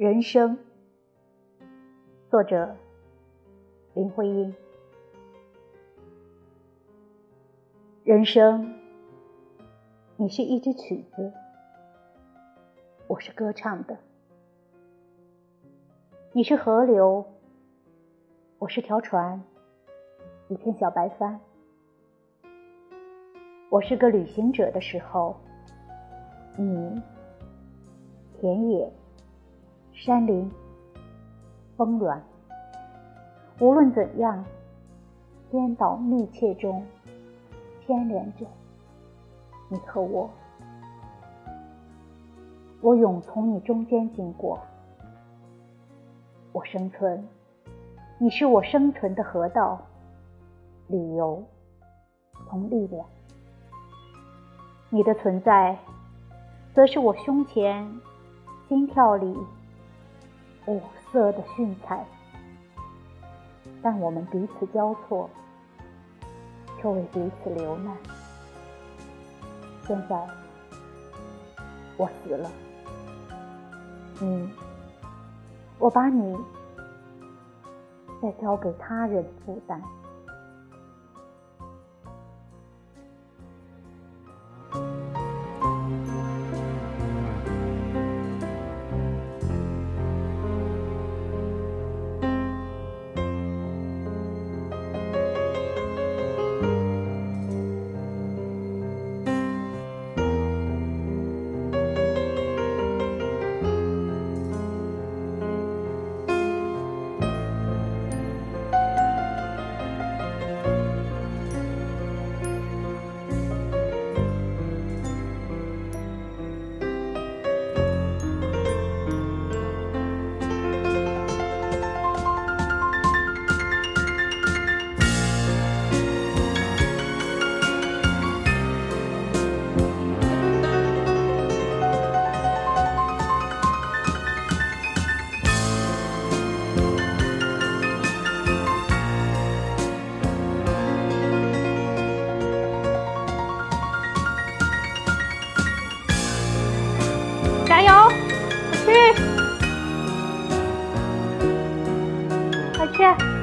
人生，作者林徽因。人生，你是一支曲子，我是歌唱的；你是河流，我是条船，一片小白帆。我是个旅行者的时候，你田野。山林，峰峦，无论怎样，颠倒密切中牵连着你和我。我永从你中间经过，我生存，你是我生存的河道、理由同力量。你的存在，则是我胸前心跳里。五色的训彩，但我们彼此交错，却为彼此流难。现在我死了，你，我把你再交给他人负担。好吃